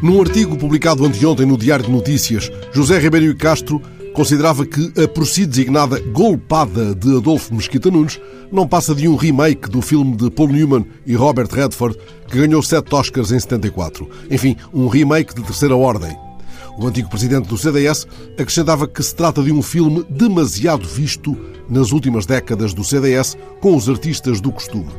Num artigo publicado anteontem no Diário de Notícias, José Ribeiro Castro considerava que a por si designada Golpada de Adolfo Mesquita Nunes não passa de um remake do filme de Paul Newman e Robert Redford, que ganhou sete Oscars em 74. Enfim, um remake de terceira ordem. O antigo presidente do CDS acrescentava que se trata de um filme demasiado visto nas últimas décadas do CDS com os artistas do costume.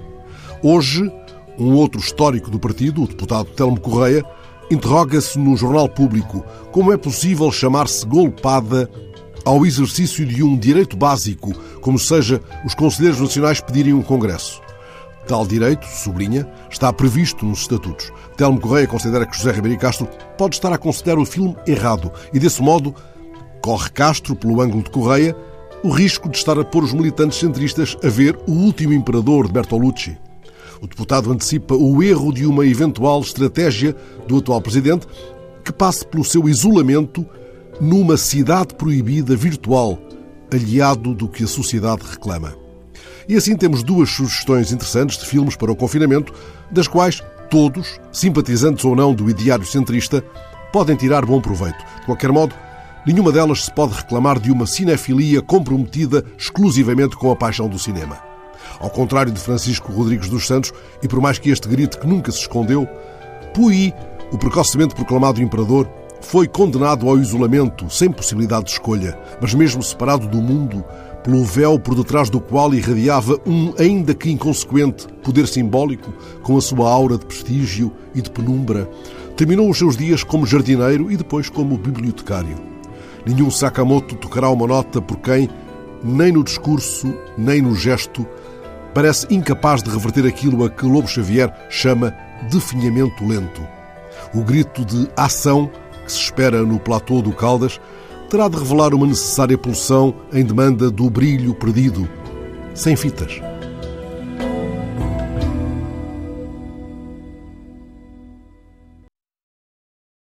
Hoje, um outro histórico do partido, o deputado Telmo Correia, interroga-se no Jornal Público como é possível chamar-se golpada ao exercício de um direito básico, como seja os Conselheiros Nacionais pedirem um Congresso. Tal direito, sublinha, está previsto nos estatutos. Telmo Correia considera que José Ribeiro Castro pode estar a considerar o filme errado e, desse modo, corre Castro, pelo ângulo de Correia, o risco de estar a pôr os militantes centristas a ver o último imperador de Bertolucci. O deputado antecipa o erro de uma eventual estratégia do atual presidente que passe pelo seu isolamento numa cidade proibida virtual, aliado do que a sociedade reclama. E assim temos duas sugestões interessantes de filmes para o confinamento, das quais todos, simpatizantes ou não do ideário centrista, podem tirar bom proveito. De qualquer modo, nenhuma delas se pode reclamar de uma cinefilia comprometida exclusivamente com a paixão do cinema. Ao contrário de Francisco Rodrigues dos Santos, e por mais que este grite que nunca se escondeu, Puyi, o precocemente proclamado imperador, foi condenado ao isolamento, sem possibilidade de escolha, mas mesmo separado do mundo, pelo véu por detrás do qual irradiava um, ainda que inconsequente, poder simbólico, com a sua aura de prestígio e de penumbra, terminou os seus dias como jardineiro e depois como bibliotecário. Nenhum Sakamoto tocará uma nota por quem, nem no discurso, nem no gesto, parece incapaz de reverter aquilo a que Lobo Xavier chama definhamento lento. O grito de ação que se espera no platô do Caldas terá de revelar uma necessária pulsão em demanda do brilho perdido, sem fitas.